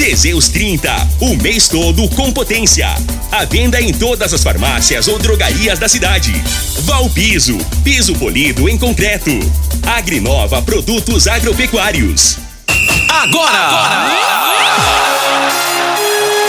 Teseus 30, o mês todo com potência. A venda em todas as farmácias ou drogarias da cidade. Valpiso, piso polido em concreto. Agrinova Produtos Agropecuários. Agora! Agora!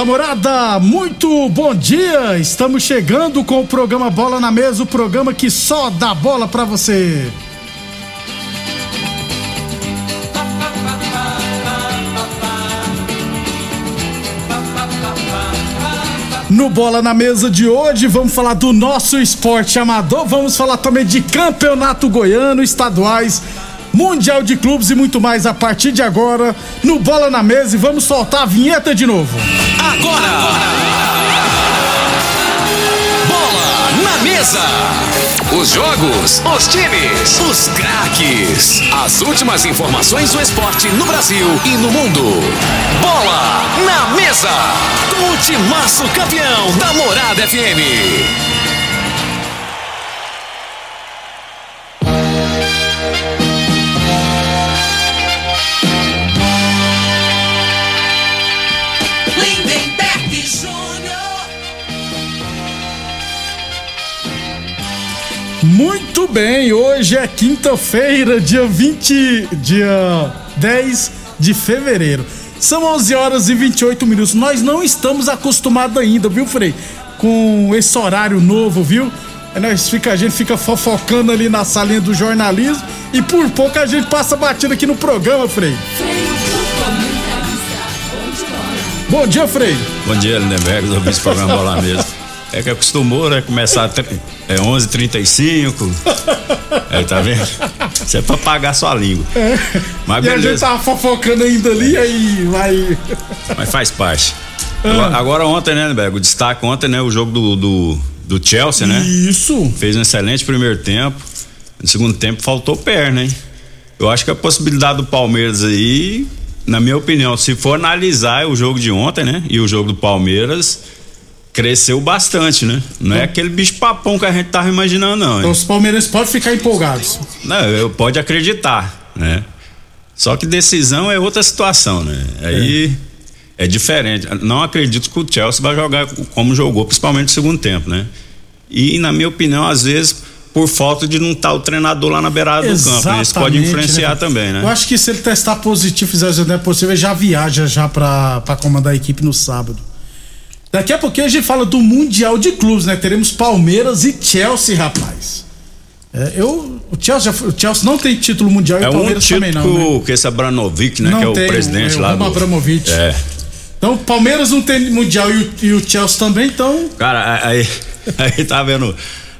Da morada, muito bom dia! Estamos chegando com o programa Bola na Mesa o programa que só dá bola pra você. No Bola na Mesa de hoje, vamos falar do nosso esporte amador, vamos falar também de campeonato goiano, estaduais, Mundial de Clubes e muito mais a partir de agora no Bola na Mesa e vamos soltar a vinheta de novo. Agora! Bola na mesa! Os jogos, os times, os craques. As últimas informações do esporte no Brasil e no mundo. Bola na mesa! Com o timaço campeão da Morada FM. Muito bem, hoje é quinta-feira, dia 20, dia 10 de fevereiro. São 11 horas e 28 minutos. Nós não estamos acostumados ainda, viu, Frei? Com esse horário novo, viu? É, Nós fica, a gente fica fofocando ali na salinha do jornalismo e por pouco a gente passa batida aqui no programa, Frei. Bom dia, Frei. Bom dia, Lindenberg, do Bispo Programa Bola Mesa. É que acostumou, né? Começar é 11h35. É, tá vendo? Isso é pra pagar sua língua. Mas e a gente beleza. tava fofocando ainda ali, aí vai. Mas faz parte. Agora, agora ontem, né, Lindenberg? O destaque ontem, né? O jogo do, do, do Chelsea, né? Isso. Fez um excelente primeiro tempo. No segundo tempo faltou perna, hein? Eu acho que a possibilidade do Palmeiras aí, na minha opinião, se for analisar o jogo de ontem, né? E o jogo do Palmeiras, cresceu bastante, né? Não é aquele bicho papão que a gente tava imaginando, não. Então os palmeirenses podem ficar empolgados. Não, eu pode acreditar, né? Só que decisão é outra situação, né? Aí é. diferente. Não acredito que o Chelsea vai jogar como jogou, principalmente no segundo tempo, né? E na minha opinião, às vezes por falta de não estar o treinador lá na beirada do campo, né? Isso pode Exatamente, influenciar né? também, né? Eu acho que se ele testar positivo, fizer o exame possível, ele já viaja já pra comandar a equipe no sábado. Daqui a pouquinho a gente fala do Mundial de Clubes, né? Teremos Palmeiras e Chelsea, rapaz. É, eu, o, Chelsea o Chelsea não tem título mundial e É o um Palmeiras título também não, que, né? o- que esse Abramovic, né? Não que é o presidente é o lá do... Abramovich. É. Então o Palmeiras não tem mundial e o, e o Chelsea também, então Cara, aí, aí tá vendo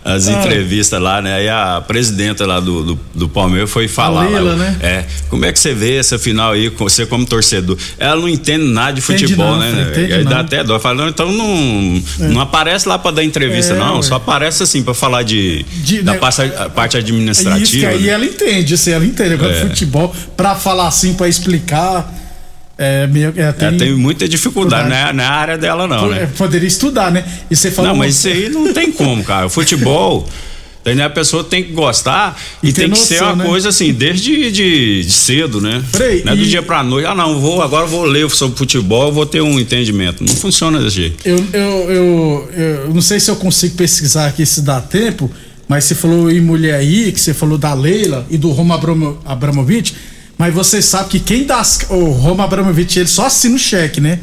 as Ah. entrevistas lá, né? Aí a presidenta lá do, do, do Palmeiras foi falar. Leila, lá, né? É. Como é que você vê essa final aí, você como torcedor? Ela não entende nada de Entende futebol, não, né? entende aí dá não. até dó. Fala, não, então não, não aparece lá pra dar entrevista, É, não. ué. Só aparece assim pra falar de, De- da né? parte, parte É isso que administrativa. aí né? ela entende, assim, ela entende agora É. futebol, pra falar assim, pra explicar. É, meio, é, É, tem, tem muita dificuldade, dificuldade. não é, não é a área dela, não, é, né? poderia estudar, né? E você falou. Não, mas isso aí não tem como, cara. O futebol. Entendeu? A pessoa tem que gostar e, E tem que ser noção, uma né? coisa assim, desde de, de cedo, né? Frei, não é do e- dia pra noite. Ah, não, vou, agora vou ler sobre futebol, vou ter um entendimento. Não funciona desse jeito. Eu, eu, eu, eu não sei se eu consigo pesquisar aqui se dá tempo, mas você falou em mulher aí, que você falou da Leila e do Roma Abramo, Abramovich, mas você sabe que quem dá. as- O Roma Abramovich, ele só assina o cheque, né?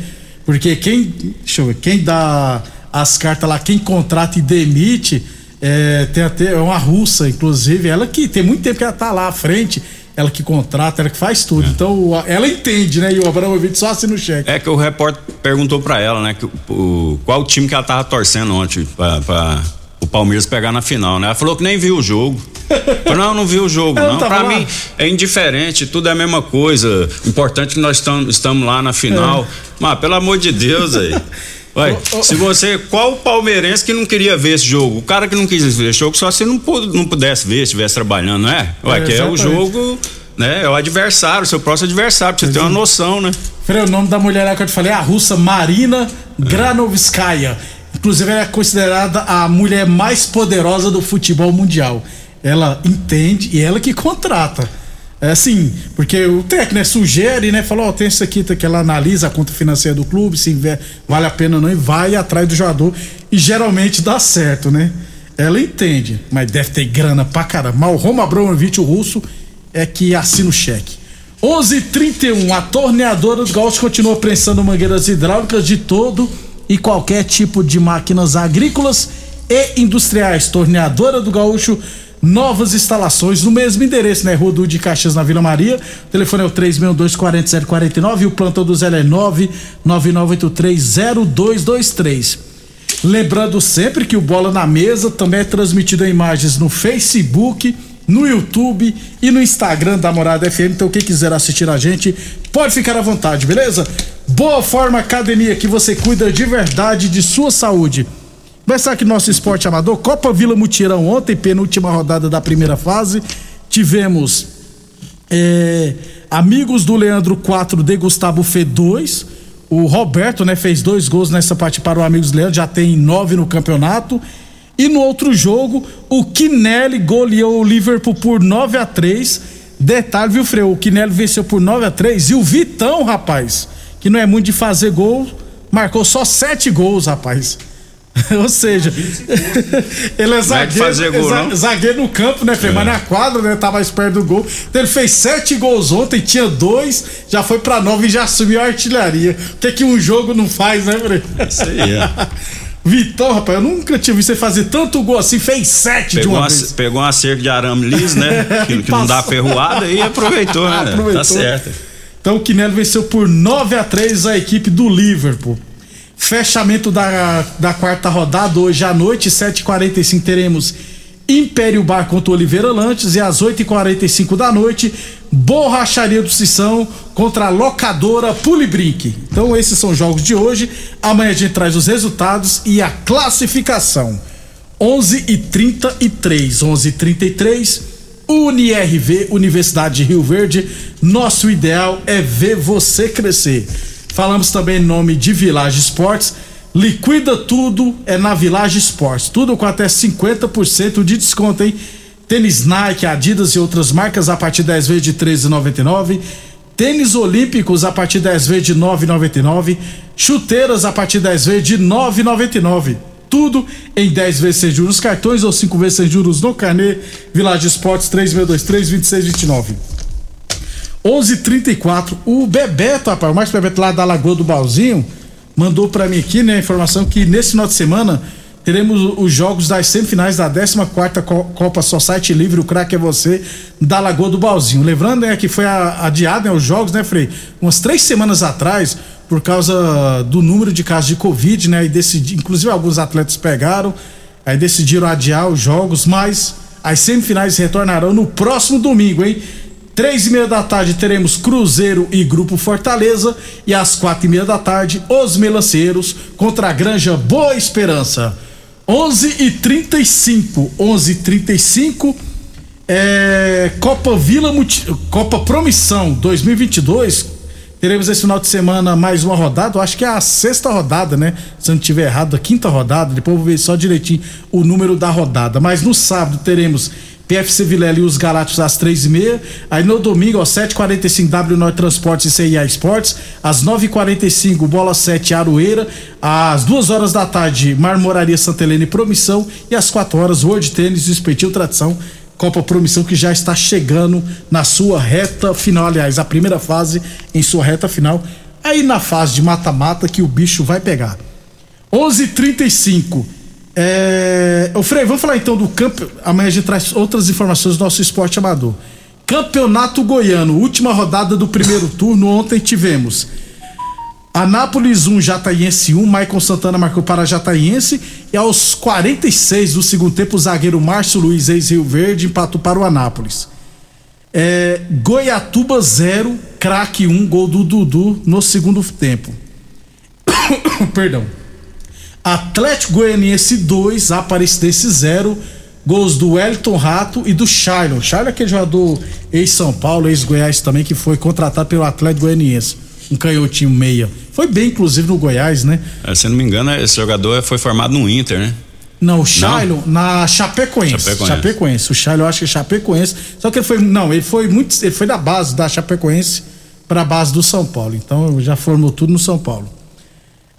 Porque quem. Deixa eu ver, quem dá as cartas lá, quem contrata e demite É, tem até uma russa, inclusive, ela que tem muito tempo que ela tá lá à frente, ela que contrata, ela que faz tudo. É. Então, ela entende, né? E o Abramovich só assina o cheque. É que o repórter perguntou para ela, né, que, o, qual time que ela tava torcendo ontem para o Palmeiras pegar na final, né? Ela falou que nem viu o jogo. Falei, não, não vi o jogo, não. Pra lá. mim é indiferente, tudo é a mesma coisa. Importante que nós estamos lá na final. É. Mas, pelo amor de Deus aí. Ué, se você. Qual palmeirense que não queria ver esse jogo? O cara que não quis ver esse jogo só se não, não pudesse ver, estivesse trabalhando, não é? Ué, é, que é o jogo, né? É o adversário, seu próximo adversário, pra você ter uma noção, né? Frei, o nome da mulher que eu te falei é a russa Marina Granovskaya. Inclusive, ela é considerada a mulher mais poderosa do futebol mundial. Ela entende e ela que contrata. É assim, porque o técnico né, sugere, né? Falou, ó, oh, tem isso aqui, que ela analisa a conta financeira do clube, se vale a pena ou não, e vai atrás do jogador. E geralmente dá certo, né? Ela entende, mas deve ter grana pra caramba. Mas o Roma Abramovich, o russo, é que assina o cheque. 11:31 a torneadora do Gaúcho continua prensando mangueiras hidráulicas de todo e qualquer tipo de máquinas agrícolas e industriais. Torneadora do Gaúcho novas instalações no mesmo endereço, né? Rua de Caxias, na Vila Maria. O telefone é o 362-4749 e o plantão do Zé é 999830223. Lembrando sempre que o Bola na Mesa também é transmitido em imagens no Facebook, no YouTube e no Instagram da Morada FM. Então, quem quiser assistir a gente, pode ficar à vontade, beleza? Boa Forma Academia, que você cuida de verdade de sua saúde. Começar aqui nosso esporte amador. Copa Vila Mutirão ontem, penúltima rodada da primeira fase. Tivemos é, Amigos do Leandro 4 de Gustavo Fê 2. O Roberto, né, fez dois gols nessa parte para o Amigos Leandro, já tem nove no campeonato. E no outro jogo, o Kinelli goleou o Liverpool por 9 a 3 Detalhe, viu, Freio? O Kinelli venceu por 9 a 3 E o Vitão, rapaz, que não é muito de fazer gol, marcou só sete gols, rapaz. Ou seja, ele é zagueiro, fazer gol, é zagueiro no campo, né, Fê? É. Mas na quadra, né? Tá mais perto do gol. Então ele fez sete gols ontem, tinha dois, já foi pra nove e já assumiu a artilharia. O que, é que um jogo não faz, né, Fê? Isso aí, é. Vitão, rapaz, eu nunca tinha visto você fazer tanto gol assim, fez sete pegou de uma, uma vez. Pegou uma cerca de arame liso, né? que, que não dá ferroada e aproveitou, né? Aproveitou. Tá certo. Então o Quinelli venceu por 9 a 3 a equipe do Liverpool. Fechamento da, da quarta rodada, hoje à noite, 7h45, teremos Império Bar contra Oliveira Lantes e às 8h45 da noite, Borracharia do Sissão contra a locadora Pulibrink. Então, esses são os jogos de hoje. Amanhã a gente traz os resultados e a classificação. 11 e 33 11 e 33 UniRV, Universidade de Rio Verde. Nosso ideal é ver você crescer. Falamos também em nome de Village Esportes. Liquida tudo é na Village Esportes. Tudo com até 50% de desconto, hein? Tênis Nike, Adidas e outras marcas a partir 10 vezes de R$ 13,99. Tênis Olímpicos a partir 10 vezes de R$ 9,99. Chuteiras a partir 10 vezes de R$ 9,99. Tudo em 10 vezes sem juros cartões ou 5 vezes sem juros no carnê. Village Esportes 3623 2629. 11:34 O Bebeto, rapaz, o Marcos Bebeto lá da Lagoa do Balzinho, mandou para mim aqui, né, a informação que nesse final de semana teremos os jogos das semifinais da 14 Copa Society Livre, o craque é você, da Lagoa do Balzinho. Lembrando, né, que foi adiado, né, os jogos, né, Frei? Umas três semanas atrás, por causa do número de casos de Covid, né, e decidi, inclusive alguns atletas pegaram, aí decidiram adiar os jogos, mas as semifinais retornarão no próximo domingo, hein? Três e meia da tarde teremos Cruzeiro e Grupo Fortaleza e às quatro e meia da tarde os Melanceiros contra a Granja Boa Esperança. Onze e trinta e cinco, onze e trinta e cinco, é, Copa Vila Copa Promissão 2022. Teremos esse final de semana mais uma rodada, eu acho que é a sexta rodada, né? Se eu não estiver errado, a quinta rodada, depois vou ver só direitinho o número da rodada. Mas no sábado teremos PFC Vilela e os Galácticos às três e meia. Aí no domingo, às 7h45, W Norte Transportes e CIA Esportes. Às 9h45, Bola 7 Aroeira. Às duas horas da tarde, Marmoraria Santa Helena e Promissão. E às 4 horas, World Tênis e Espetil Tradição. Copa Promissão que já está chegando na sua reta final. Aliás, a primeira fase em sua reta final. Aí na fase de mata-mata que o bicho vai pegar. 11:35 É... Ô Frei, vamos falar então do campo. Amanhã a gente traz outras informações do nosso esporte amador. Campeonato Goiano, última rodada do primeiro turno. Ontem tivemos Anápolis 1, Jataiense 1. Maicon Santana marcou para Jataiense. E aos 46 do segundo tempo, o zagueiro Márcio Luiz, ex-Rio Verde, empatou para o Anápolis. É, Goiatuba 0, craque 1, gol do Dudu no segundo tempo. Perdão. Atlético Goianiense 2, Aparecidense 0. Gols do Wellington Rato e do Shailon. Shailon é aquele jogador ex-São Paulo, ex-Goiás também, que foi contratado pelo Atlético Goianiense. Um canhotinho meia. Foi bem, inclusive, no Goiás, né? É, se não me engano, esse jogador foi formado no Inter, né? Não, o Shailon na Chapecoense. Chapecoense. Chapecoense. O Shailon eu acho que é Chapecoense. Só que ele foi. Não, ele foi muito. Ele foi da base da Chapecoense para a base do São Paulo. Então já formou tudo no São Paulo.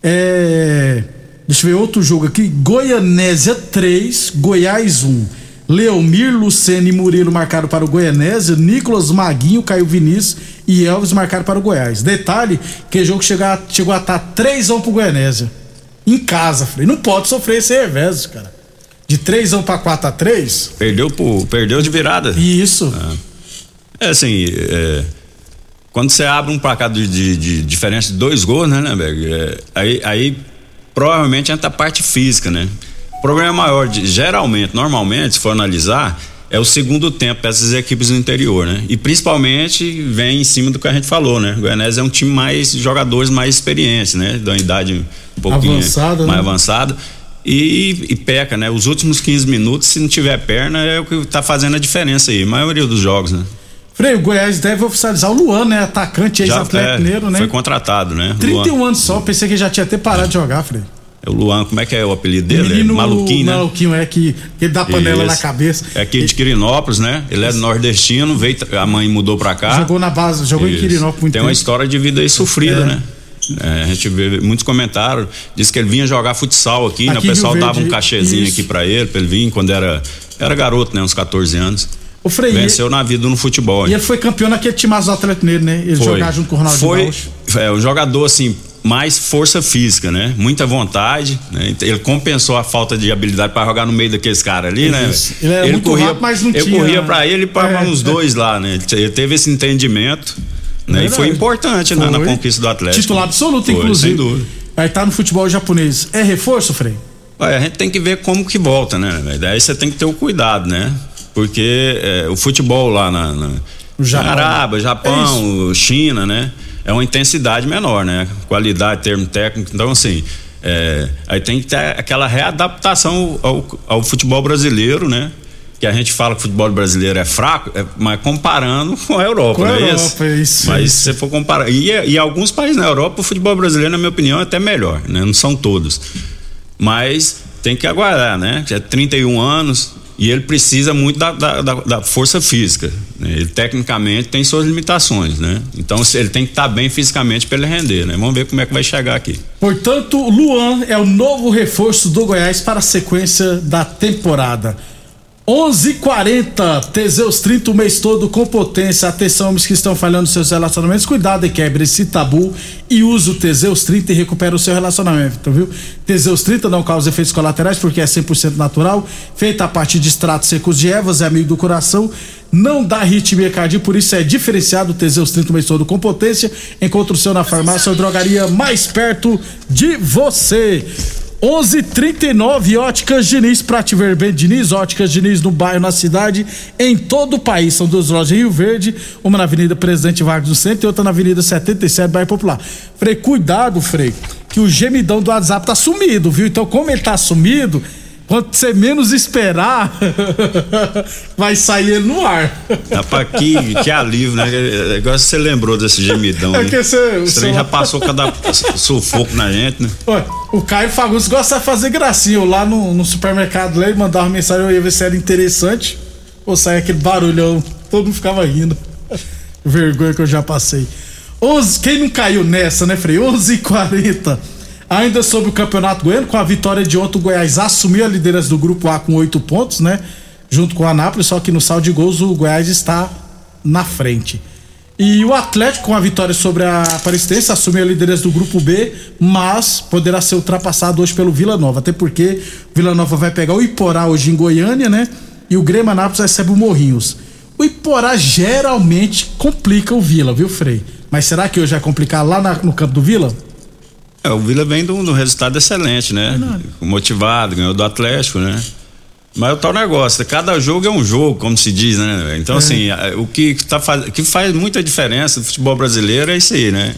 É. Deixa eu ver outro jogo aqui. Goianésia 3, Goiás 1. Leomir, Lucene e Murilo marcaram para o Goianésia. Nicolas Maguinho, Caio Vinícius e Elvis marcaram para o Goiás. Detalhe: que o jogo chegou a, chegou a estar 3 1 pro Goianésia. Em casa, falei. Não pode sofrer esse revés, cara. De 3 1 para 4 a 3 Perdeu, por, perdeu de virada. Isso. É assim, é, quando você abre um placar de, de, de diferença de dois gols, né, né, Berg? É, aí, aí provavelmente entra a parte física, né? O problema maior, de, geralmente, normalmente, se for analisar, é o segundo tempo dessas equipes do interior, né? E principalmente vem em cima do que a gente falou, né? O Goianese é um time mais jogadores mais experientes, né? Da idade um pouquinho Avançada, mais né? avançada. E, e peca, né? Os últimos 15 minutos, se não tiver perna, é o que tá fazendo a diferença aí. A maioria dos jogos, né? Frei, o Goiás deve oficializar o Luan, né? Atacante, ex-atleta é, mineiro, né? Foi contratado, né? 31 Luan. anos só, pensei que já tinha até parado de jogar, Frei. É o Luan, como é que é o apelido dele? Menino é Maluquinho, né? Maluquinho, é que, ele dá panela Isso. na cabeça. É aqui de Quirinópolis, né? Ele é nordestino, veio, a mãe mudou pra cá. Jogou na base, jogou em Isso. Quirinópolis muito Tem uma história de vida aí sofrida, É. né? É, a gente vê muitos comentários, diz que ele vinha jogar futsal aqui, né? O Aqui em pessoal Rio dava um Verde, cachezinho aqui pra ele, pra ele vir quando era era garoto, né? Uns 14 anos. O Frei, Venceu na vida no futebol. e hein? ele foi campeão naquele timaço do Atlético Mineiro, né? Ele Foi. jogar junto com o Ronaldo Foi Gaúcho. é, um jogador assim, mais força física, né? Muita vontade, né? Ele compensou a falta de habilidade para jogar no meio daqueles caras ali, né? Isso. Ele era muito corria, rápido, mas não eu tinha- corria para ele e para É. uns dois lá, né? Ele teve esse entendimento, né? E foi importante né, na Foi. conquista do Atlético. Titular absoluto, Foi, inclusive. Sem dúvida. Aí tá no futebol japonês. É reforço, Frei? Olha, a gente tem que ver como que volta, né? Daí você tem que ter o cuidado, né? Porque é, o futebol lá na, na, Japão. na Arábia, É Japão, China, né? É uma intensidade menor, né? Qualidade, termo técnico. Então, assim, é, aí tem que ter aquela readaptação ao, ao futebol brasileiro, né? Que a gente fala que o futebol brasileiro é fraco, é- mas comparando com a Europa, Com a é Europa, isso? é isso, Mas é se você for comparar. E, e alguns países na Europa, o futebol brasileiro, na minha opinião, é até melhor, né? Não são todos. Mas tem que aguardar, né? Já é 31 anos e ele precisa muito da, da, da- da força física. né? Ele tecnicamente tem suas limitações, né? Então ele tem que estar bem fisicamente para ele render, né? Vamos ver como é que vai chegar aqui. Portanto, Luan é o novo reforço do Goiás para a sequência da temporada. 11:40 Teseus 30 o mês todo com potência. Atenção, homens que estão falhando seus relacionamentos. Cuidado e quebre esse tabu e use o Teseus 30 e recupera o seu relacionamento, viu? Teseus 30 não causa efeitos colaterais porque é 100% natural, feita a partir de extratos secos de ervas, é amigo do coração, não dá arritmia cardíaca, por isso é diferenciado o Teseus 30 o mês todo com potência. Encontre o seu na farmácia ou drogaria mais perto de você. 11:39 Óticas Diniz pra te ver bem Diniz, Óticas Diniz no bairro, na cidade, em todo o país. São duas lojas em Rio Verde, uma na Avenida Presidente Vargas do Centro e outra na Avenida 77, bairro Popular. Frei, cuidado, Frei, que o gemidão do WhatsApp tá sumido, viu? Então, como ele tá sumido, quando você menos esperar, vai sair ele no ar. Rapaz, que, que alívio, né? Agora você lembrou desse gemidão, É né? que você- o trem já passou cada sufoco na gente, né? Olha, o Caio Fagundes gosta de fazer gracinha. Eu lá no, no supermercado lá, ele mandava uma mensagem, eu ia ver se era interessante. Ou saia aquele barulhão, todo mundo ficava rindo. Vergonha que eu já passei. 11, quem não caiu nessa, né, Frei? 11h40. Ainda sobre o Campeonato Goiano, com a vitória de ontem, o Goiás assumiu a liderança do Grupo A com oito pontos, né? Junto com o Anápolis, só que no saldo de gols o Goiás está na frente. E o Atlético, com a vitória sobre a Aparecidense, assumiu a liderança do grupo B, mas poderá ser ultrapassado hoje pelo Vila Nova. Até porque o Vila Nova vai pegar o Iporá hoje em Goiânia, né? E o Grêmio Anápolis recebe o Morrinhos. O Iporá geralmente complica o Vila, viu, Frei? Mas será que hoje vai complicar lá na- no campo do Vila? É, o Vila vem de um resultado excelente, né? Motivado, ganhou do Atlético, né? Mas é o tal negócio, cada jogo é um jogo, como se diz, né? Então, assim, a- o que, tá faz, que faz muita diferença no futebol brasileiro é isso aí, né?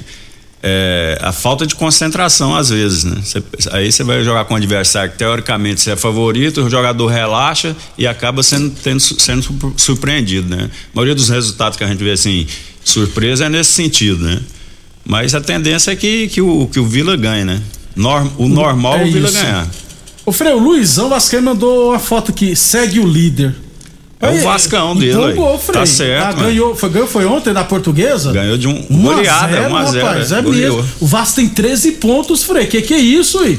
É, a falta de concentração, às vezes, né? Cê- aí você vai jogar com um adversário que, teoricamente, você é favorito, o jogador relaxa e acaba sendo, tendo, sendo surpre- surpreendido, né? A maioria dos resultados que a gente vê, assim, surpresa é nesse sentido, né? Mas a tendência é que, que, o, que o Vila ganhe, né? Norm- o normal é o Vila isso. ganhar. O Luizão Vascaíno mandou uma foto aqui, segue o líder. É o Vascão dele, Então, aí. Frei. Tá certo, Ah, ganhou, foi, ganhou, foi ontem da portuguesa? Ganhou de um- 1 a goleada, 0, 1 a 0, rapaz, é, é mesmo. O Vasco tem 13 pontos, Frei. Que que é isso, aí?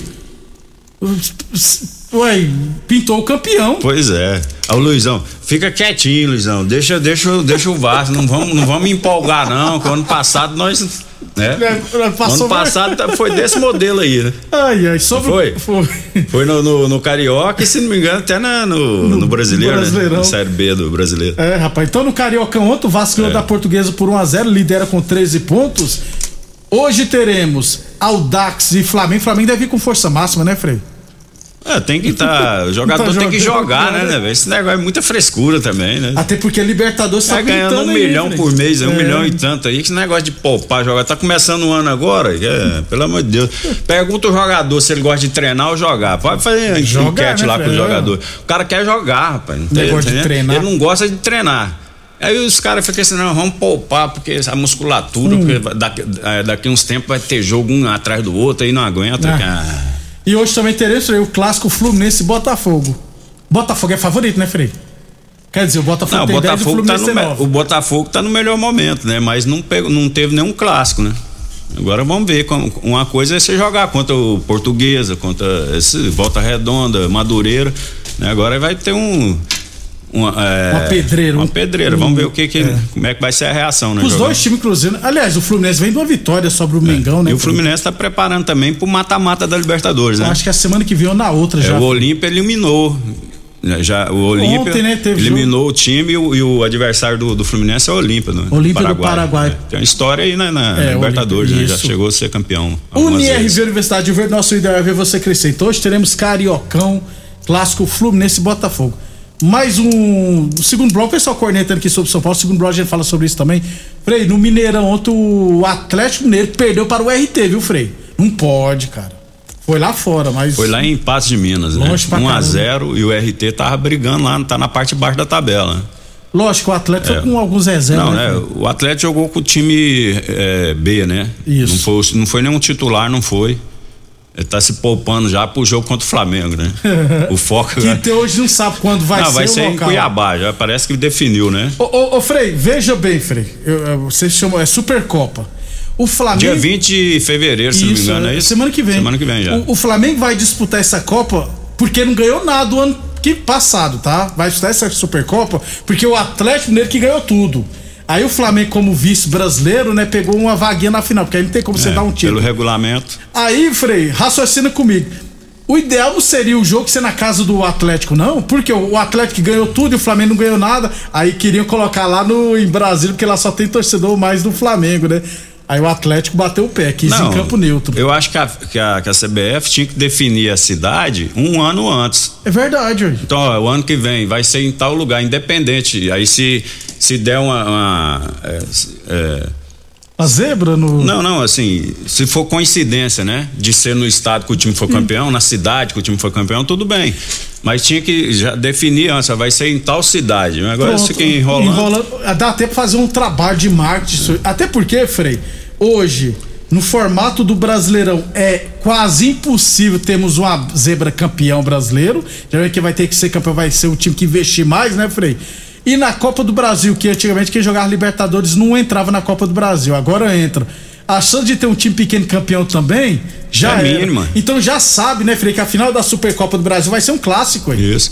Ué, pintou o campeão. Pois é. Aí o Luizão, fica quietinho, Luizão. Deixa, deixa, deixa o Vasco. Não vamos, não vamos empolgar, não. Que o ano passado nós. Né? É, ano passado tá- foi desse modelo aí, né? Ai, ai, sobre Foi? Foi. Foi no, no, no Carioca e, se não me engano, até na- no, no, Brasileiro, Brasileirão. né? Na Série B do Brasileiro. É, rapaz. Então no Carioca ontem o Vasco ganhou É. da Portuguesa por 1x0, lidera com 13 pontos. Hoje teremos Aldax e Flamengo. Flamengo deve vir com força máxima, né, Frei? É, tem que estar. o jogador Tá tem que jogar, né, né? né? Esse negócio é muita frescura também, né? Até porque Libertadores Tá ganhando um aí, milhão Frei. por mês, é um É. milhão e tanto aí. Esse negócio de poupar, jogar. Tá começando o ano agora, é, pelo amor de Deus. Pergunta o jogador se ele gosta de treinar ou jogar. Pode fazer Jogar, enquete né, lá com o jogador. O cara quer jogar, rapaz. Não tem- Negócio de né? treinar. Ele não gosta de treinar. Aí os caras ficam assim, não, vamos poupar, porque a musculatura, Hum. porque daqui, é, daqui uns tempos vai ter jogo um atrás do outro, aí não aguenta. Ah. Ah. E hoje também teremos o clássico Fluminense Botafogo. Botafogo é favorito, né, Frei? Quer dizer, o Botafogo Não, tem 10 o Botafogo, tá Fluminense no, 9. o Botafogo tá no melhor momento, né? Mas não, pegou, não teve nenhum clássico, né? Agora vamos ver. Uma coisa é você jogar contra o Portuguesa, contra esse Volta Redonda, Madureira. Né? Agora vai ter um. Uma, é, Uma pedreira, Uma um- pedreira. Vamos ver o que, que como é que vai ser a reação, né? Os dois times, inclusive. Aliás, o Fluminense vem de uma vitória sobre o Mengão, né? E o? Fluminense está preparando também pro mata-mata da Libertadores, né? Eu Acho que a semana que vem ou na outra É, já. o Olímpia eliminou. né, Já, o Olímpia Ontem, né, eliminou o time e o, e o adversário do, do Fluminense é o Olímpia. No, Olímpia do Paraguai. É, tem uma história aí na, na É, Libertadores, né? Já chegou a ser campeão. UniRV. Universidade de Verde, nosso ideal é ver você crescer. Então hoje teremos Cariocão, Clássico Fluminense e Botafogo. Mais um. O segundo bloco, o pessoal cornetando aqui sobre São Paulo. O segundo bloco a gente fala sobre isso também. Frei, no Mineirão, ontem o Atlético Mineiro perdeu para o RT, viu, Frei? Não pode, cara. Foi lá fora, mas. Foi lá em Patos de Minas, né? Longe pra 1 a caramba. 0 e o RT tava brigando lá, tá na parte de baixo da tabela. Lógico, o Atlético É. foi com alguns reservas. Não, né, né? O Atlético jogou com o time é, B, né? Isso. Não foi, não foi nenhum titular, não foi. Ele tá se poupando já pro jogo contra o Flamengo, né? o foco. Que até hoje não sabe quando vai não, ser vai ser em local. Cuiabá, já parece que definiu, né? Ô, ô, ô, Frei, veja bem, Frei. Eu, eu, você chamou, é Supercopa. O Flamengo. Dia 20 de fevereiro, se não me engano, é isso? Semana que vem. Semana que vem já. O, o Flamengo vai disputar essa Copa porque não ganhou nada o ano que passado, tá? Vai disputar essa Supercopa porque o Atlético Mineiro que ganhou tudo. Aí o Flamengo, como vice brasileiro, né, pegou uma vaguinha na final, porque aí não tem como você É, dar um tiro. Pelo regulamento. Aí, Frei, raciocina comigo. O ideal não seria o jogo ser na casa do Atlético, não? Porque o Atlético ganhou tudo e o Flamengo não ganhou nada. Aí queriam colocar lá no, em Brasília, porque lá só tem torcedor mais do Flamengo, né? Aí o Atlético bateu o pé, quis em campo neutro. Eu acho que a, que, a, que a CBF tinha que definir a cidade um ano antes. É verdade, hoje. Então, ó, o ano que vem vai ser em tal lugar, independente. Aí se, se der uma. uma, é, é, A zebra no. não, não, assim, se for coincidência, né? De ser no estado que o time foi campeão, na cidade que o time foi campeão, tudo bem. Mas tinha que já definir antes, ó, vai ser em tal cidade. Agora Pronto, isso fica enrolando. enrolando. Dá até pra fazer um trabalho de marketing. Até porque, Frei, hoje, no formato do Brasileirão, é quase impossível termos uma zebra campeão brasileiro. Já que vai ter que ser campeão, vai ser o time que investir mais, né, Frei? E na Copa do Brasil, que antigamente quem jogava Libertadores não entrava na Copa do Brasil, agora entra. A chance de ter um time pequeno campeão também já É mínima. Então já sabe, né, Frei, que a final da Supercopa do Brasil vai ser um clássico aí. Isso.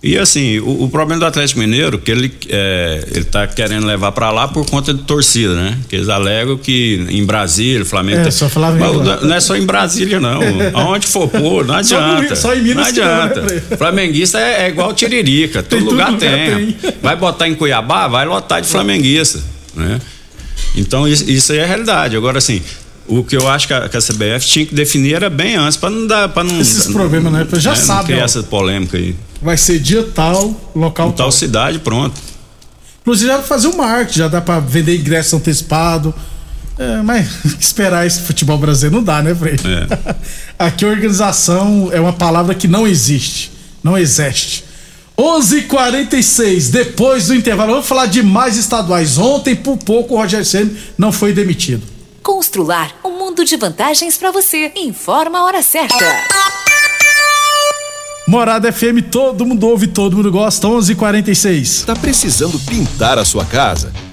E assim, o, o, problema do Atlético Mineiro que ele é, ele tá querendo levar para lá por conta de torcida, né? Que eles alegam que em Brasília, o Flamengo. É, tem... só falava Mas, não é só em Brasília, não. Aonde for pôr, não adianta. Só, em Minas não adianta. Não, né, Flamenguista é, é, igual Tiririca, todo lugar, lugar tem. tem. Vai botar em Cuiabá, vai lotar de flamenguista, né? Então isso, isso aí é a realidade. Agora assim, o que eu acho que a, que a, CBF tinha que definir era bem antes, para não dar. Pra não, Esses problemas, né? Já é, sabe. Não criar essa polêmica aí. Vai ser dia tal, local tal. Tal cidade, pronto. Inclusive, já fazer o marketing, já dá para vender ingresso antecipado. É, mas esperar esse futebol brasileiro não dá, né, Frei? É. Aqui organização é uma palavra que não existe. Não existe. 11:46 depois do intervalo. Vamos falar de mais estaduais. Ontem, por pouco, o Roger Senna não foi demitido. Constrular um mundo de vantagens para você. Informa a hora certa. Morada FM, todo mundo ouve, todo mundo gosta. 11:46. Tá precisando pintar a sua casa?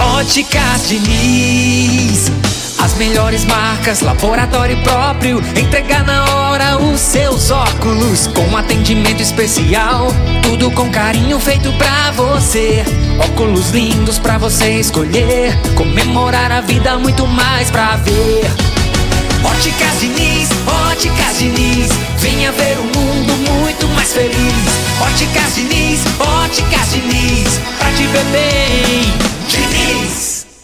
Óticas Diniz. As melhores marcas, laboratório próprio. Entregar na hora os seus óculos. Com atendimento especial. Tudo com carinho feito pra você. Óculos lindos pra você escolher. Comemorar a vida, muito mais pra ver. Óticas Diniz, Óticas Diniz. Venha ver um mundo muito mais feliz. Óticas Diniz, Óticas Diniz. Pra te ver bem, Diniz.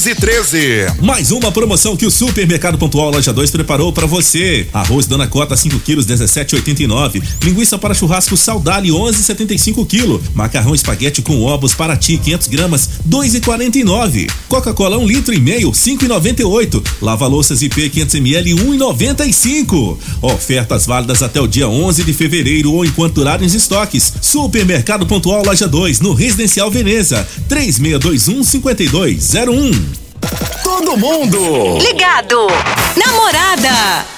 13. Mais uma promoção que o Supermercado Pontual Loja 2 preparou para você. Arroz Dona Cota 5 quilos 17,89. Linguiça para churrasco Saudale 11,75 kg. Macarrão espaguete com ovos para ti 500 gramas 2,49. Coca-Cola 1 um litro e meio 5,98. Lava louças IP 500 ml 1,95. Ofertas válidas até o dia 11 de fevereiro ou enquanto durarem os estoques. Supermercado Pontual Loja 2 no Residencial Veneza 3621 5201. Todo mundo ligado. Namorada.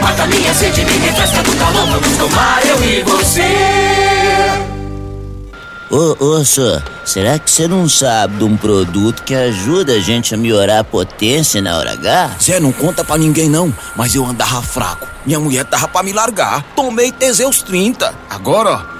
Mata minha sede, me refresca do calor. Vamos tomar eu e você. Ô, ô, será que você não sabe de um produto que ajuda a gente a melhorar a potência na hora H? Zé, não conta pra ninguém não, mas eu andava fraco. Minha mulher tava pra me largar. Tomei Teseus 30. Agora, ó,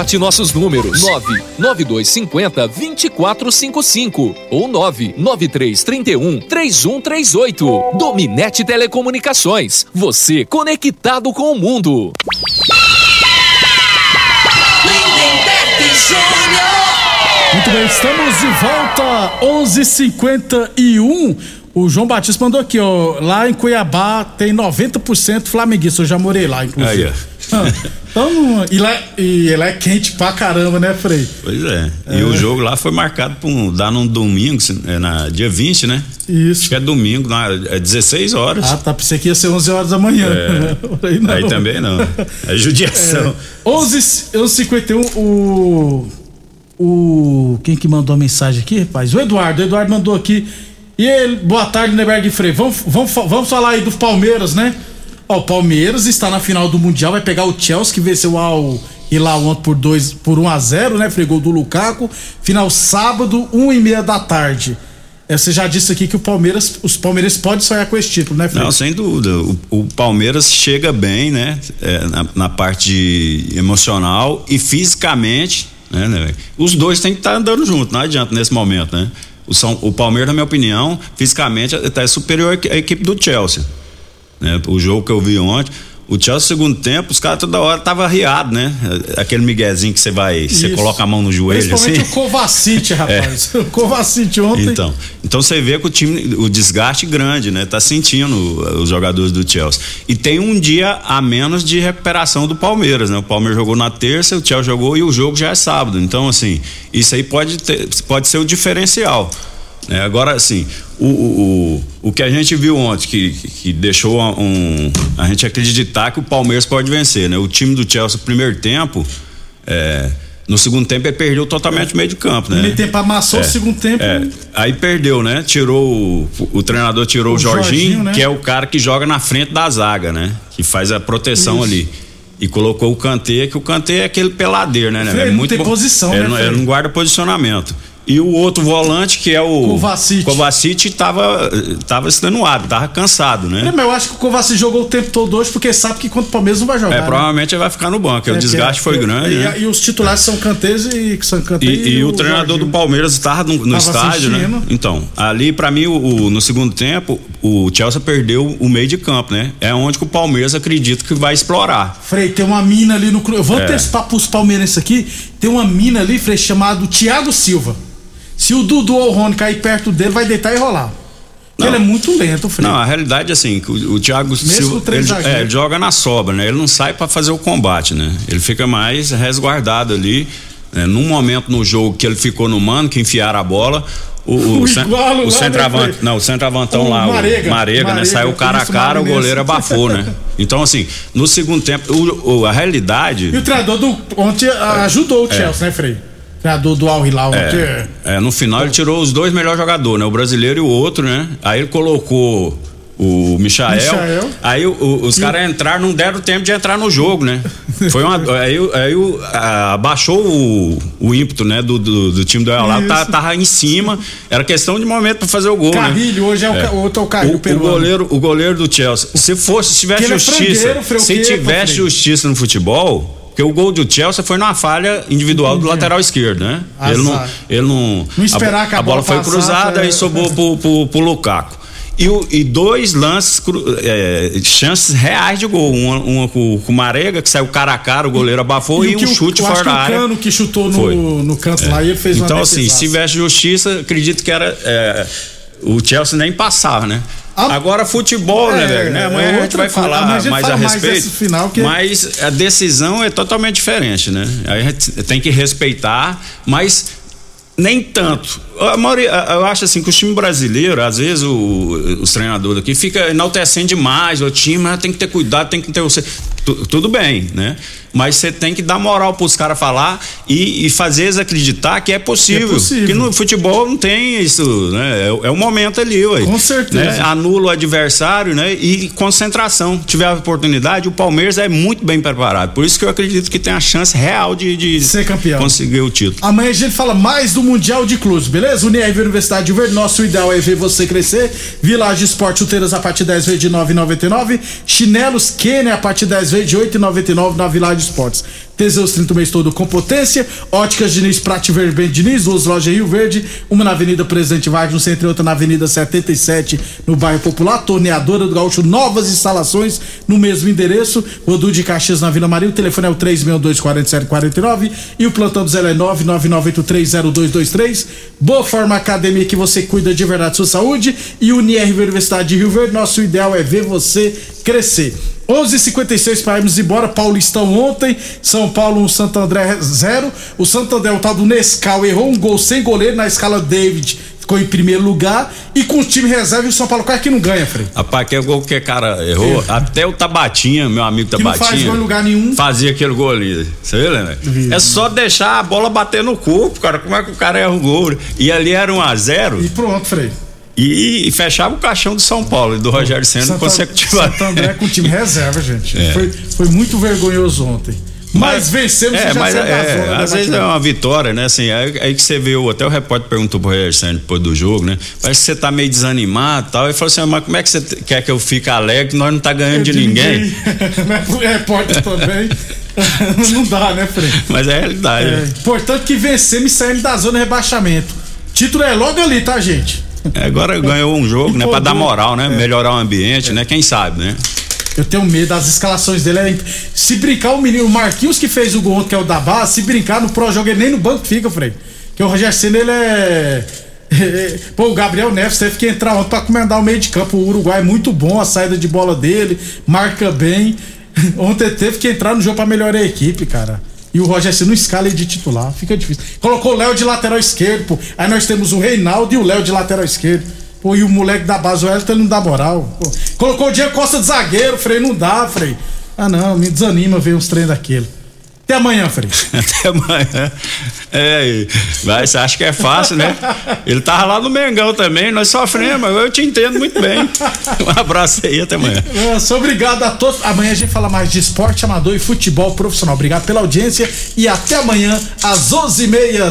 Anote nossos números: 99250 2455 ou 99331 3138. Dominete Telecomunicações. Você conectado com o mundo. Muito bem, estamos de volta, 11:51. O João Batista mandou aqui, ó. Lá em Cuiabá tem 90% flamenguista. Eu já morei lá, inclusive. Ah, Então, e, lá, e ele é quente pra caramba, né, Frei? Pois é. E o jogo lá foi marcado por um, dar num domingo, é na dia 20, né? Isso. Acho que é domingo, na, é 16 horas. Ah, tá. Pensei que ia ser 11 horas da manhã. É. Aí, não. Aí também não. É judiação. É, 11 51 o o quem que mandou a mensagem aqui, rapaz? O Eduardo, o Eduardo mandou aqui. E ele, boa tarde, Neberg Frei. Vamos, vamos, vamos falar aí do Palmeiras, né? Ó, o Palmeiras está na final do Mundial, vai pegar o Chelsea que venceu ao ontem por 2 por 1 a 0, né? Fregou do Lukaku. Final sábado, 1 e meia da tarde. É, Você já disse aqui que o Palmeiras, os Palmeirenses podem sonhar com esse título, né, Frei? Não, sem dúvida. O, o Palmeiras chega bem, né? É, na, na parte emocional e fisicamente, né, né? Os dois têm que estar andando junto, não adianta nesse momento, né? O, São, o Palmeiras, na minha opinião, fisicamente está superior à equipe do Chelsea. Né? O jogo que eu vi ontem, o Chelsea, segundo tempo, os caras toda hora tava riado, né? Aquele miguezinho que você vai, você coloca a mão no joelho assim. Principalmente o Kovacic, rapaz. O Kovacic ontem. Então, então você vê que o time, o desgaste grande, né? Tá sentindo os jogadores do Chelsea. E tem um dia a menos de recuperação do Palmeiras, né? O Palmeiras jogou na terça, o Chelsea jogou e o jogo já é sábado. Então, assim, isso aí pode, ter, pode ser o diferencial. Né? Agora, assim, o, o, o, o que a gente viu ontem, que, que deixou um, a gente acreditar que o Palmeiras pode vencer, né? O time do Chelsea, no primeiro tempo, é, no segundo tempo, ele perdeu totalmente o meio de campo, né? Primeiro tempo amassou, É, o segundo tempo. é. Aí perdeu, né? Tirou o, o treinador tirou o, O Jorginho, Jorginho, né? que é o cara que joga na frente da zaga, né? Que faz a proteção Isso. ali. E colocou o Kanté, que o Kanté é aquele peladeiro, né? né? Frei, É não tem bom. posição, ele né, não, ele não guarda posicionamento. E o outro volante, que é o Kovacic. Kovacic, tava, tava extenuado, tava cansado, né? É, mas eu acho que o Kovacic jogou o tempo todo hoje porque sabe que contra o Palmeiras não vai jogar. É, né? provavelmente ele vai ficar no banco, É, o desgaste que- foi grande, e, né? e os titulares são Cantês e são Kanté E, e o treinador do Palmeiras estava no, no Tava estádio, né? assistindo. Então, ali para mim, o, o- no segundo tempo, o Chelsea perdeu o meio de campo, né? É onde que o Palmeiras acredita que vai explorar. Frei, tem uma mina ali no. Eu vou É. antecipar pros palmeirenses aqui. Tem uma mina ali, Frei, chamado Thiago Silva. Se o Dudu ou o Rony cair perto dele, vai deitar e rolar. Não. Ele é muito lento, Frei. Não, a realidade é assim, que o, o Thiago com Silva, ele, é, ele joga na sobra, né? Ele não sai para fazer o combate, né? Ele fica mais resguardado ali. Né? Num momento no jogo que ele ficou no mano, que enfiaram a bola, o, o, O o centroavante, né, foi? não, o centroavantão lá, Marega. o Marega, né? Marega, Saiu cara a cara, o goleiro abafou, né? Então, assim, no segundo tempo, o- a realidade. E o treinador do ontem ah, ajudou o É. Chelsea, né, Frei? Treinador do Al Hilal ontem. É, é, no final ele tirou os dois melhores jogadores, né? O brasileiro e o outro, né? Aí ele colocou o Michael. Michael. Aí o- os caras entraram, não deram tempo de entrar no jogo, né? Foi uma. Aí, aí abaixou o, o ímpeto, né? Do, do, do time do Isso. tá, tava em cima. Era questão de momento pra fazer o gol. Carrilho, né? hoje é o ca- outro é o Carrilho o, o goleiro, o goleiro do Chelsea. Se fosse, se tivesse é justiça. o se tivesse justiça no futebol. Porque o gol do Chelsea foi numa falha individual do lateral esquerdo, né? Azar. Ele não, ele não. Não esperar a, a a bola bola foi passasse, cruzada é. e sobrou pro, pro, pro Lukaku. E, o- e dois lances, é, chances reais de gol. Uma, uma com, com o Marega, que saiu cara a cara, o goleiro abafou, e, o que um o- chute fora da o área. Cano que chutou Foi. no, no canto lá e ele fez uma Então, assim, se tivesse justiça, acredito que era. é, o Chelsea nem passava, né? Agora, futebol, né, É, velho? Né? é Amanhã a gente vai falar Amanhã a mais a mais respeito. final que- Mas a decisão é totalmente diferente, né? Aí a gente tem que respeitar, mas nem tanto. A maioria, eu acho assim que o time brasileiro, às vezes o- os treinadores aqui fica enaltecendo demais o time, tem que ter cuidado, tem que ter tudo bem, né? Mas você tem que dar moral pros caras falar e, e fazer eles acreditar que é possível. É possível. Que no futebol não tem isso, né? É, o- é o momento ali, ué. Com certeza. Né? Anula o adversário, né? E concentração. Tiver a oportunidade, o Palmeiras é muito bem preparado. Por isso que eu acredito que tem a chance real de, de Ser campeão. conseguir o título. Amanhã a gente fala mais do Mundial de Clubes, beleza? Unirv Universidade de Verde, nosso ideal é ver você crescer. Village Esporte Chuteiras a partir 10 vezes de 9,99. Chinelos Kenner a partir 10 vezes de 8,99 na Village Esportes. Teseus 30 o mês todo com potência. Óticas Diniz, Prate Verde Bem Diniz, duas lojas Rio Verde, uma na Avenida Presidente Vargas, no centro e outra na Avenida 77, no bairro Popular. Torneadora do Gaúcho, novas instalações no mesmo endereço. Rodu de Caxias na Vila Maria, o telefone é o 3624749 e o plantão do Zé é 999830223. Boa Forma Academia que você cuida de verdade da sua saúde e Unirv Universidade de Rio Verde, nosso ideal é ver você crescer. 11:56 para irmos embora. Paulistão ontem, São Paulo 1, Santo André 0. O Santo André, o tal do Nescau, errou um gol sem goleiro na escala David, ficou em primeiro lugar. E com o time reserva, o São Paulo quase que não ganha, Frei. Rapaz, que gol que o cara errou. Até o Tabatinha, meu amigo Que não Tabatinha. faz gol em lugar nenhum. Fazia aquele gol ali. Você viu, né? É só deixar a bola bater no corpo, cara. Como é que o cara erra o gol? E ali era 1 a 0 E pronto, Frei. E, e fechava o caixão do São Paulo e do Rogério Senna consecutivamente. Santo André com o time reserva, gente. É. Foi, foi muito vergonhoso ontem. Mas, vencemos É, mas é, zona da às vezes é uma vitória, né? Assim, aí, aí que você viu, até o repórter perguntou pro Rogério Senna depois do jogo, né? Parece que você tá meio desanimado e tal. Ele falou assim, mas como é que você quer que eu fique alegre? Nós não tá ganhando de, ninguém. é, repórter também. não dá, né, Frei? Mas é a realidade. É, né? importante que vencemos e saímos da zona de rebaixamento. Título é logo ali, tá, gente? É, Agora ganhou um jogo, né? Pra Empolgou. dar moral, né? É. Melhorar o ambiente, né? Quem sabe, né? Eu tenho medo das escalações dele. é Se brincar, o menino Marquinhos que fez o gol ontem, que é o da base, se brincar no Pro Jogo, ele nem no banco fica, Frei. Que o Rogério Senna, ele é. Pô, o Gabriel Neves teve que entrar ontem pra comandar o meio de campo. O Uruguai é muito bom, a saída de bola dele, marca bem. Ontem teve que entrar no jogo pra melhorar a equipe, cara. E o Rogério Senna não escala ele de titular, fica difícil. Colocou o Léo de lateral esquerdo, pô. Aí nós temos o Reinaldo e o Léo de lateral esquerdo. Pô, e o moleque da base, o Elton, ele não dá moral. Pô. Colocou o Diego Costa de zagueiro, Frei, não dá, Frei. Ah, não, me desanima ver uns treinos daquele. Até amanhã, Frei. Até amanhã. É, você acha que é fácil, né? Ele tava lá no Mengão também, nós sofremos, eu te entendo muito bem. Um abraço aí, até amanhã. Nossa, obrigado a todos. Amanhã a gente fala mais de esporte amador e futebol profissional. Obrigado pela audiência e até amanhã às 11h30 da